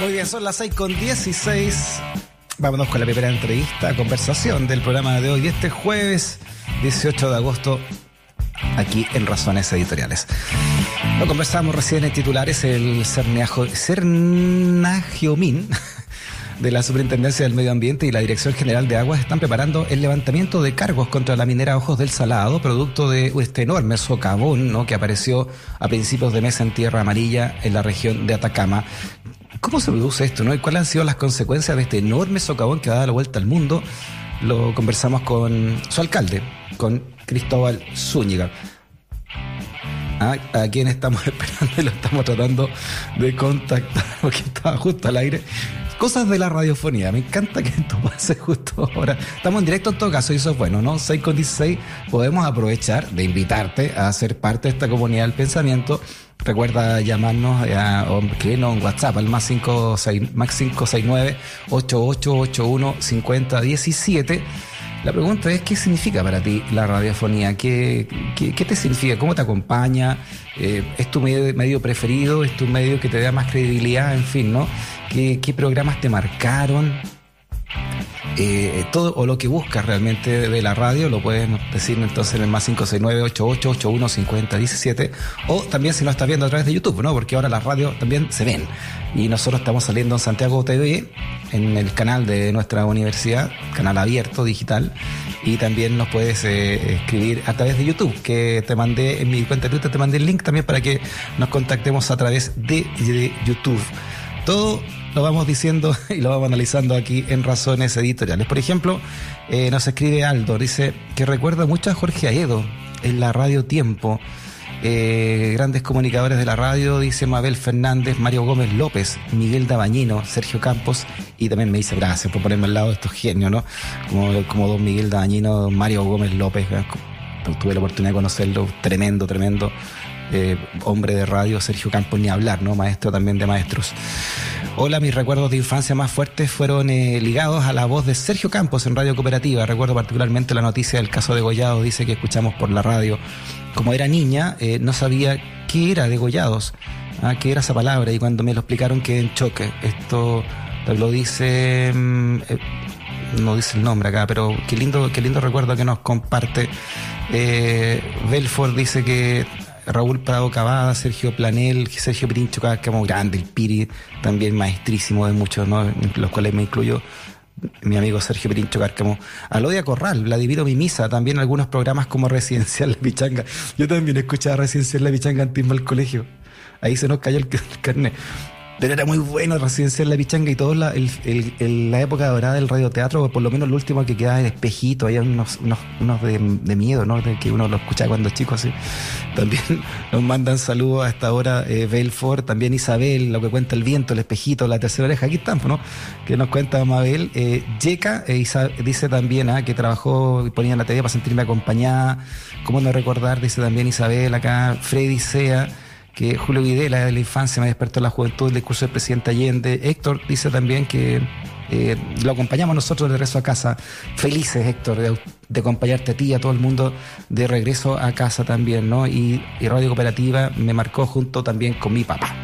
Muy bien, son las 6 con 16. Vámonos con la primera entrevista, conversación del programa de hoy, este jueves 18 de agosto, aquí en Razones Editoriales. Lo conversamos recién en titulares, el Cernagiomín de la Superintendencia del Medio Ambiente y la Dirección General de Aguas están preparando el levantamiento de cargos contra la minera Ojos del Salado, producto de este enorme socavón ¿no? que apareció a principios de mes en Tierra Amarilla en la región de Atacama. ¿Cómo se produce esto? ¿no? ¿Y cuáles han sido las consecuencias de este enorme socavón que ha dado la vuelta al mundo? Lo conversamos con su alcalde, con Cristóbal Zúñiga. Ah, a quien estamos esperando y lo estamos tratando de contactar porque estaba justo al aire. Cosas de la radiofonía. Me encanta que esto pase justo ahora. Estamos en directo en todo caso y eso es bueno, ¿no? 6 con 16. Podemos aprovechar de invitarte a ser parte de esta comunidad del pensamiento Recuerda llamarnos a, o escribirnos en WhatsApp al más, 56, más 569 8881 5017. La pregunta es, ¿qué significa para ti la radiofonía? ¿Qué, qué, te significa? ¿Cómo te acompaña? Eh, ¿Es tu medio, medio, preferido? ¿Es tu medio que te da más credibilidad? En fin, ¿no? ¿Qué, qué programas te marcaron? Eh, todo o lo que buscas realmente de la radio lo puedes decir entonces en el más 569-8881-5017 o también si lo estás viendo a través de YouTube, ¿no? Porque ahora las radios también se ven y nosotros estamos saliendo en Santiago TV en el canal de nuestra universidad, canal abierto digital y también nos puedes eh, escribir a través de YouTube que te mandé en mi cuenta de Twitter, te mandé el link también para que nos contactemos a través de, de YouTube. Todo lo vamos diciendo y lo vamos analizando aquí en Razones Editoriales. Por ejemplo, eh, nos escribe Aldo, dice que recuerda mucho a Jorge Aedo en la radio Tiempo. Eh, grandes comunicadores de la radio, dice Mabel Fernández, Mario Gómez López, Miguel Dabañino, Sergio Campos, y también me dice gracias por ponerme al lado de estos genios, ¿no? Como, como don Miguel Dabañino, Mario Gómez López, tuve la oportunidad de conocerlo, tremendo, tremendo eh, hombre de radio, Sergio Campos, ni hablar, ¿no? Maestro también de maestros. Hola, mis recuerdos de infancia más fuertes fueron eh, ligados a la voz de Sergio Campos en Radio Cooperativa. Recuerdo particularmente la noticia del caso de Gollados, dice que escuchamos por la radio. Como era niña, eh, no sabía qué era degollados, ¿ah? qué era esa palabra, y cuando me lo explicaron quedé en choque. Esto lo dice, mm, no dice el nombre acá, pero qué lindo, qué lindo recuerdo que nos comparte. Belfort dice que Raúl Prado Cavada, Sergio Planel, Sergio Pirincho como grande, el Piri, también maestrísimo de muchos, ¿no? los cuales me incluyo mi amigo Sergio Pirincho Cárcamo, Alodia Corral, la divido mi misa, también algunos programas como Residencial La Pichanga. Yo también escuchaba Residencial La Pichanga antes del colegio. Ahí se nos cayó el carnet. Pero era muy bueno Residencial La Pichanga y todo la, el, la época dorada del radioteatro, por lo menos lo último que quedaba el espejito, había unos, unos, unos de, miedo, ¿no? De que uno lo escuchaba cuando chico así. También nos mandan saludos a esta hora eh, Belfort, también Isabel, lo que cuenta el viento, el espejito, la tercera oreja, aquí estamos, ¿no? Que nos cuenta Mabel. Eh, Yeka eh, dice también ¿ah? que trabajó y ponía en la TV para sentirme acompañada. ¿Cómo no recordar? Dice también Isabel acá, Freddy Sea que Julio Videla de la infancia me despertó la juventud, el discurso del presidente Allende. Héctor dice también que eh, lo acompañamos nosotros de regreso a casa. Felices, Héctor, de, acompañarte a ti y a todo el mundo de regreso a casa también, ¿no? Y, Radio Cooperativa me marcó junto también con mi papá.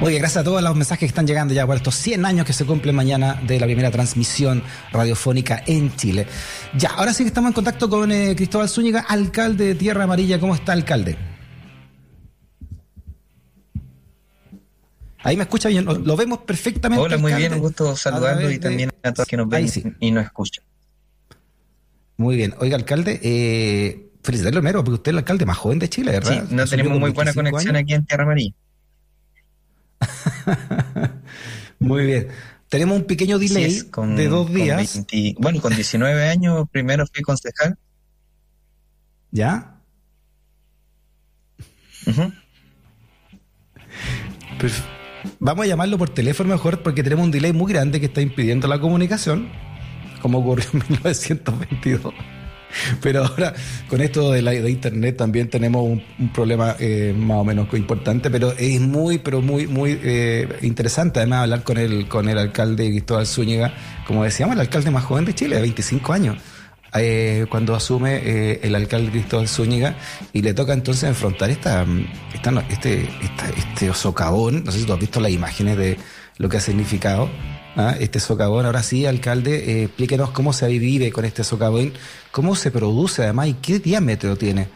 Oye, gracias a todos los mensajes que están llegando ya por estos 100 años que se cumplen mañana de la primera transmisión radiofónica en Chile. Ya, ahora sí que estamos en contacto con eh, Cristóbal Zúñiga, alcalde de Tierra Amarilla. ¿Cómo está, alcalde? Ahí me escucha bien, lo, vemos perfectamente. Hola, muy bien, un gusto saludarlo y también a todos que nos ven y nos escuchan. Muy bien. Oiga, alcalde, eh, felicitarlo primero, porque usted es el alcalde más joven de Chile, ¿verdad? Sí, no tenemos muy buena conexión aquí en Tierra María. muy bien. Tenemos un pequeño delay de dos días. bueno, con 19 años primero fui concejal. ¿Ya? Vamos a llamarlo por teléfono mejor porque tenemos un delay muy grande que está impidiendo la comunicación, como ocurrió en 1922. Pero ahora, con esto de, la, Internet también tenemos un, problema eh, más o menos importante, pero es muy, pero muy, muy eh, interesante además hablar con el, con el alcalde Cristóbal Zúñiga, como decíamos, el alcalde más joven de Chile, de 25 años. Eh, cuando asume eh, el alcalde Cristóbal Zúñiga y le toca entonces enfrentar esta, esta, este, este socavón. No sé si tú has visto las imágenes de lo que ha significado ¿ah? este socavón. Ahora sí, alcalde, eh, explíquenos cómo se vive con este socavón, cómo se produce además y qué diámetro tiene.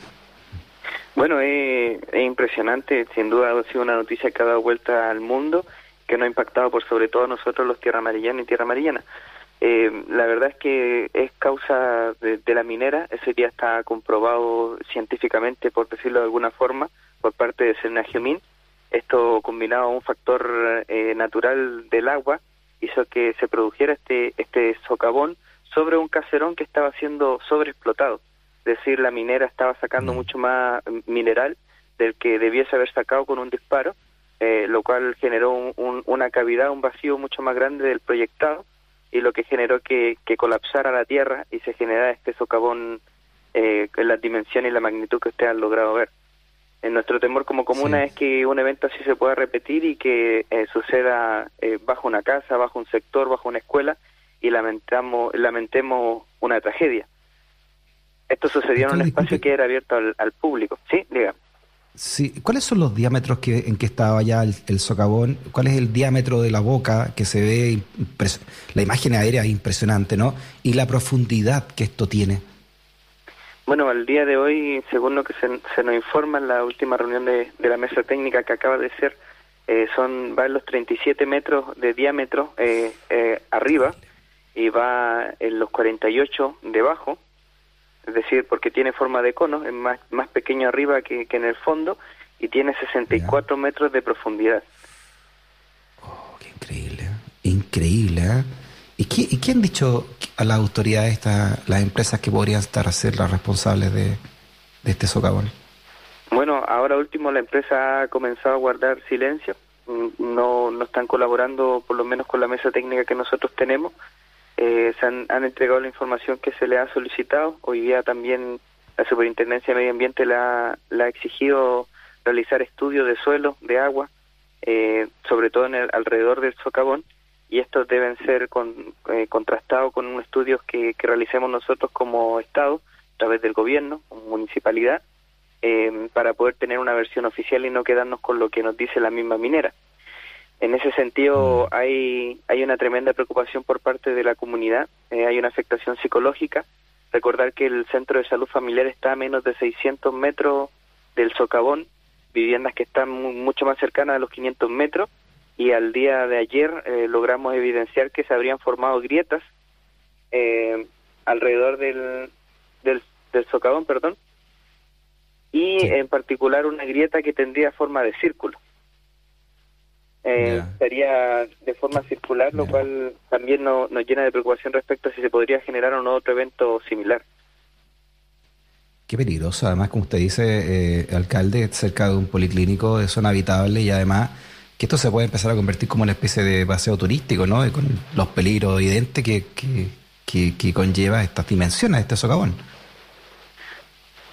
Bueno, es impresionante, sin duda ha sido una noticia que ha dado vuelta al mundo, que nos ha impactado por sobre todo a nosotros los Tierra Amarillana y Tierra Amarillana. Eh, la verdad es que es causa de, la minera, eso ya está comprobado científicamente, por decirlo de alguna forma, por parte de Senagiomín. Esto combinado a un factor eh, natural del agua hizo que se produjera este, este socavón sobre un caserón que estaba siendo sobreexplotado. Es decir, la minera estaba sacando mm. mucho más mineral del que debiese haber sacado con un disparo, eh, lo cual generó una cavidad, un vacío mucho más grande del proyectado y lo que generó que, que colapsara la Tierra y se generara este socavón eh, en las dimensiones y la magnitud que ustedes han logrado ver. En nuestro temor como comuna es que un evento así se pueda repetir y que eh, suceda eh, bajo una casa, bajo un sector, bajo una escuela y lamentamos, lamentemos una tragedia. Esto sucedió en un espacio que era abierto al, al público. Sí, diga. Sí. ¿Cuáles son los diámetros que, en que estaba ya el, socavón? ¿Cuál es el diámetro de la boca que se ve? La imagen aérea es impresionante, ¿no? Y la profundidad que esto tiene. Bueno, al día de hoy, según lo que se, nos informa en la última reunión de, la mesa técnica que acaba de ser, eh, son va en los 37 metros de diámetro eh, eh, arriba y va en los 48 debajo es decir, porque tiene forma de cono, es más, más pequeño arriba que, en el fondo y tiene 64 metros de profundidad. Oh, qué increíble, increíble. ¿eh? ¿Y, qué, ¿Y qué han dicho a las autoridades, esta, las empresas que podrían estar a ser las responsables de, este socavón? Bueno, ahora último la empresa ha comenzado a guardar silencio, mm, no, no están colaborando por lo menos con la mesa técnica que nosotros tenemos eh, se han, entregado la información que se le ha solicitado. Hoy día también la Superintendencia de Medio Ambiente le ha, exigido realizar estudios de suelo, de agua, eh, sobre todo en el, alrededor del socavón, y estos deben ser con, eh, contrastados con un estudios que, que realicemos nosotros como Estado, a través del gobierno, como municipalidad, para poder tener una versión oficial y no quedarnos con lo que nos dice la misma minera. En ese sentido mm. hay, hay una tremenda preocupación por parte de la comunidad, eh, hay una afectación psicológica. Recordar que el centro de salud familiar está a menos de 600 metros del socavón, viviendas que están mucho más cercanas a los 500 metros, y al día de ayer eh, logramos evidenciar que se habrían formado grietas eh, alrededor del, del, socavón, perdón, y en particular una grieta que tendría forma de círculo eh, sería de forma circular, lo cual también nos llena de preocupación respecto a si se podría generar o no otro evento similar. Qué peligroso, además, como usted dice, eh, alcalde, cerca de un policlínico de zona habitable y además que esto se puede empezar a convertir como una especie de paseo turístico, ¿no? con los peligros evidentes que, que, que, conlleva estas dimensiones, este socavón.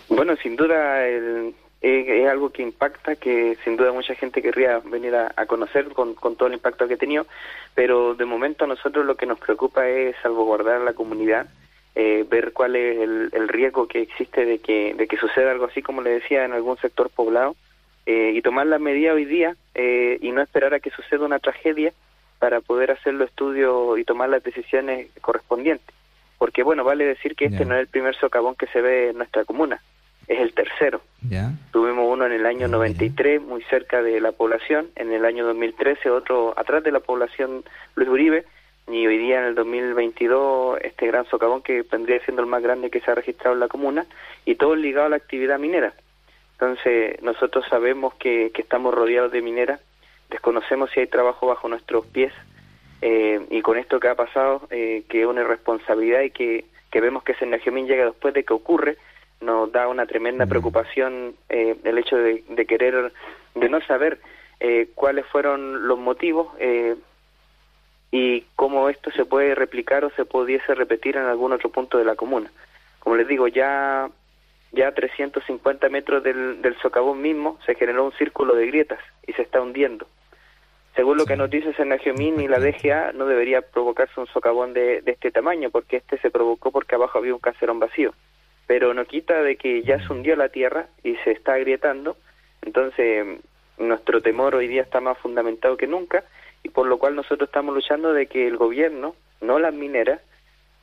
Bueno, sin duda el, es, algo que impacta, que sin duda mucha gente querría venir a, conocer con, todo el impacto que ha tenido, pero de momento a nosotros lo que nos preocupa es salvaguardar a la comunidad, eh, ver cuál es el, riesgo que existe de que, de que suceda algo así, como le decía, en algún sector poblado, eh, y tomar la medida hoy día eh, y no esperar a que suceda una tragedia para poder hacer los estudios y tomar las decisiones correspondientes. Porque, bueno, vale decir que este no es el primer socavón que se ve en nuestra comuna es el tercero. El año 93, muy cerca de la población, en el año 2013 otro atrás de la población Luis Uribe, y hoy día en el 2022 este gran socavón que vendría siendo el más grande que se ha registrado en la comuna, y todo ligado a la actividad minera. Entonces nosotros sabemos que, que estamos rodeados de mineras, desconocemos si hay trabajo bajo nuestros pies, eh, y con esto que ha pasado, eh, que es una irresponsabilidad y que, que vemos que ese Senagiomín llega después de que ocurre, nos da una tremenda preocupación eh, el hecho de, querer, de no saber eh, cuáles fueron los motivos eh, y cómo esto se puede replicar o se pudiese repetir en algún otro punto de la comuna. Como les digo, ya ya a 350 metros del, del socavón mismo se generó un círculo de grietas y se está hundiendo. Según lo que nos dice Senagiomín y la DGA, no debería provocarse un socavón de, de, este tamaño, porque este se provocó porque abajo había un caserón vacío. Pero no quita de que ya se hundió la tierra y se está agrietando, entonces nuestro temor hoy día está más fundamentado que nunca, y por lo cual nosotros estamos luchando de que el gobierno, no las mineras,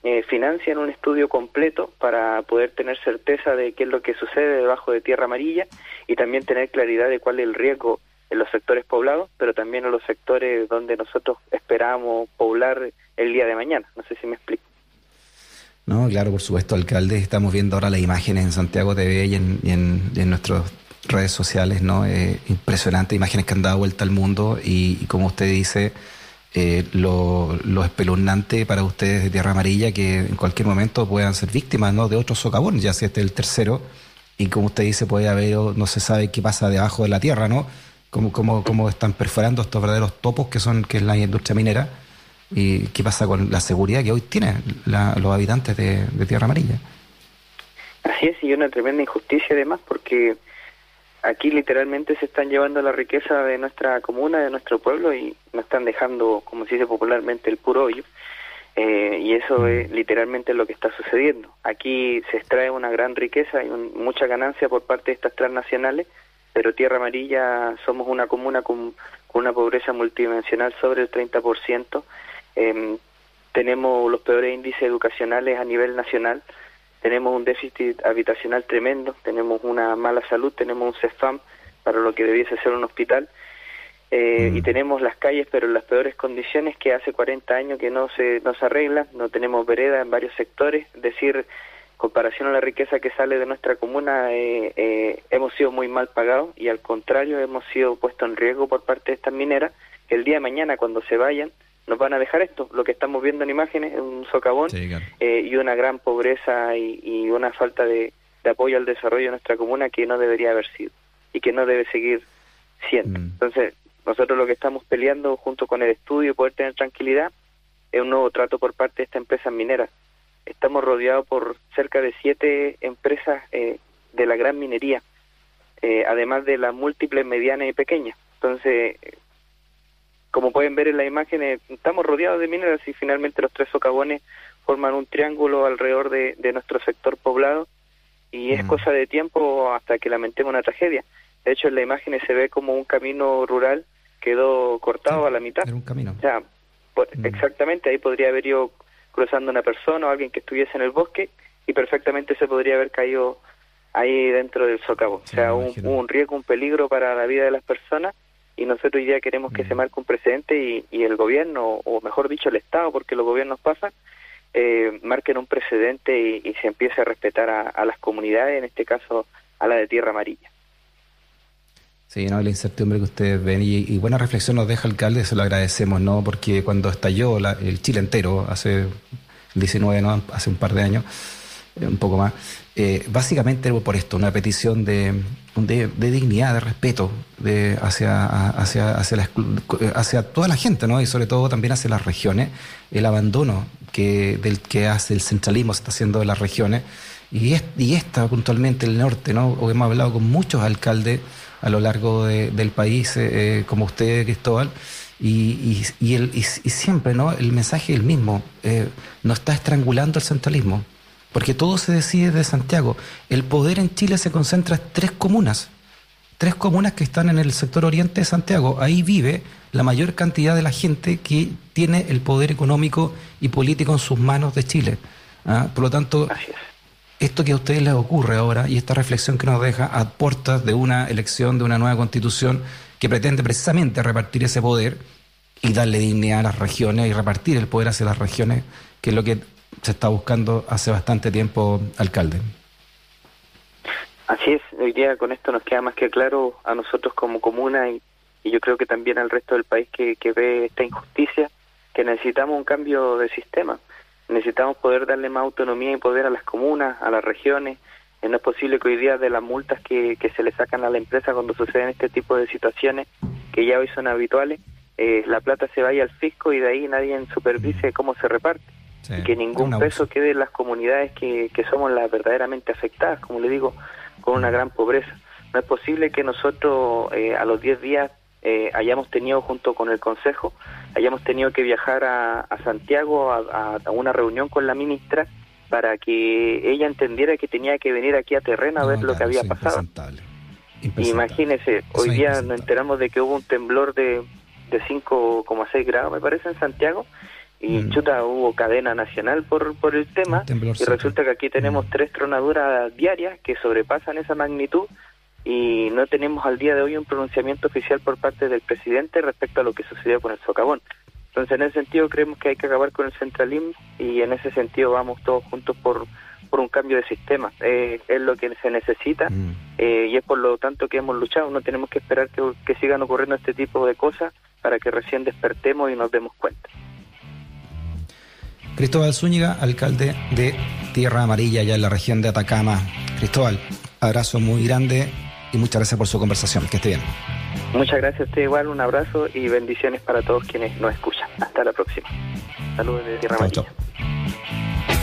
eh, financien un estudio completo para poder tener certeza de qué es lo que sucede debajo de tierra amarilla y también tener claridad de cuál es el riesgo en los sectores poblados, pero también en los sectores donde nosotros esperamos poblar el día de mañana. No sé si me explico. No, claro, por supuesto, alcalde. Estamos viendo ahora las imágenes en Santiago TV y en, en, nuestras redes sociales, ¿no? Eh, impresionantes imágenes que han dado vuelta al mundo y, como usted dice, eh, lo, lo, espeluznante para ustedes de Tierra Amarilla que en cualquier momento puedan ser víctimas, ¿no? De otros socavones, ya sea este el tercero y como usted dice, puede haber, no se sabe qué pasa debajo de la tierra, ¿no? cómo, cómo, cómo están perforando estos verdaderos topos que son que es la industria minera y qué pasa con la seguridad que hoy tienen los habitantes de, Tierra Amarilla. Así es, y una tremenda injusticia además porque aquí literalmente se están llevando la riqueza de nuestra comuna, de nuestro pueblo y nos están dejando, como se dice popularmente, el puro hoyo. Eh, y eso mm. es literalmente lo que está sucediendo. Aquí se extrae una gran riqueza y mucha ganancia por parte de estas transnacionales pero Tierra Amarilla somos una comuna con, una pobreza multidimensional sobre el 30%. Eh, tenemos los peores índices educacionales a nivel nacional, tenemos un déficit habitacional tremendo, tenemos una mala salud, tenemos un CEFAM para lo que debiese ser un hospital, eh, y tenemos las calles pero en las peores condiciones que hace 40 años que no se, no se arreglan, no tenemos vereda en varios sectores, es decir, comparación a la riqueza que sale de nuestra comuna, eh, eh, hemos sido muy mal pagados y al contrario hemos sido puestos en riesgo por parte de estas mineras. El día de mañana, cuando se vayan, nos van a dejar esto. Lo que estamos viendo en imágenes es un socavón eh, y una gran pobreza y, una falta de, apoyo al desarrollo de nuestra comuna que no debería haber sido y que no debe seguir siendo. Mm. Entonces, nosotros lo que estamos peleando junto con el estudio y poder tener tranquilidad es un nuevo trato por parte de esta empresa minera estamos rodeados por cerca de siete empresas eh, de la gran minería, eh, además de las múltiples medianas y pequeñas. Entonces, como pueden ver en la imagen, estamos rodeados de mineras y finalmente los tres socavones forman un triángulo alrededor de, nuestro sector poblado y es cosa de tiempo hasta que lamentemos una tragedia. De hecho, en la imagen se ve como un camino rural quedó cortado a la mitad. Era un camino. Exactamente, ahí podría haber ido cruzando una persona o alguien que estuviese en el bosque y perfectamente se podría haber caído ahí dentro del socavo. o sea, un, un, riesgo, un peligro para la vida de las personas y nosotros hoy día queremos que se mm. marque un precedente y, el gobierno, o mejor dicho el Estado, porque los gobiernos pasan, eh, marquen un precedente y, se empiece a respetar a, las comunidades, en este caso a la de Tierra Amarilla. Sí, no, la incertidumbre que ustedes ven y, buena reflexión nos deja el alcalde, se lo agradecemos, ¿no? Porque cuando estalló el Chile entero, hace 19, ¿no? Hace un par de años, eh, un poco más, eh, básicamente por esto, una petición de, dignidad, de respeto hacia, toda la gente, ¿no? Y sobre todo también hacia las regiones, el abandono que, hace el centralismo se está haciendo de las regiones. Y, y esta puntualmente, el norte, ¿no? Hemos hablado con muchos alcaldes a lo largo del país, eh, eh, como usted, Cristóbal, y, y, y, siempre ¿no? el mensaje es el mismo, eh, nos está estrangulando el centralismo, porque todo se decide de Santiago. El poder en Chile se concentra en tres comunas, tres comunas que están en el sector oriente de Santiago. Ahí vive la mayor cantidad de la gente que tiene el poder económico y político en sus manos de Chile. ¿ah? Por lo tanto, esto que a ustedes les ocurre ahora y esta reflexión que nos deja a puertas de una elección, de una nueva constitución que pretende precisamente repartir ese poder y darle dignidad a las regiones y repartir el poder hacia las regiones, que es lo que se está buscando hace bastante tiempo, alcalde. Así es, hoy día con esto nos queda más que claro a nosotros como comuna y, yo creo que también al resto del país que, que ve esta injusticia, que necesitamos un cambio de sistema necesitamos poder darle más autonomía y poder a las comunas, a las regiones. Eh, no es posible que hoy día de las multas que, que se le sacan a la empresa cuando suceden este tipo de situaciones, que ya hoy son habituales, eh, la plata se vaya al fisco y de ahí nadie supervise cómo se reparte. Y que ningún peso quede en las comunidades que, que somos las verdaderamente afectadas, como le digo, con una gran pobreza. No es posible que nosotros eh, a los 10 días eh, hayamos tenido junto con el Consejo, hayamos tenido que viajar a, Santiago a, una reunión con la ministra para que ella entendiera que tenía que venir aquí a terreno a ver lo que había pasado. Imagínese, hoy día nos enteramos de que hubo un temblor de, de 5,6 grados, me parece, en Santiago, y mm. chuta, hubo cadena nacional por, por el tema, y resulta que aquí tenemos mm. tres tronaduras diarias que sobrepasan esa magnitud, y no tenemos al día de hoy un pronunciamiento oficial por parte del presidente respecto a lo que sucedió con el socavón. Entonces, en ese sentido, creemos que hay que acabar con el centralismo y en ese sentido vamos todos juntos por, por un cambio de sistema. Eh, es lo que se necesita mm. eh, y es por lo tanto que hemos luchado. No tenemos que esperar que, que sigan ocurriendo este tipo de cosas para que recién despertemos y nos demos cuenta. Cristóbal Zúñiga, alcalde de Tierra Amarilla, allá en la región de Atacama. Cristóbal, abrazo muy grande y muchas gracias por su conversación. Que esté bien. Muchas gracias a usted igual, un abrazo y bendiciones para todos quienes nos escuchan. Hasta la próxima. Saludos de Tierra Amarilla.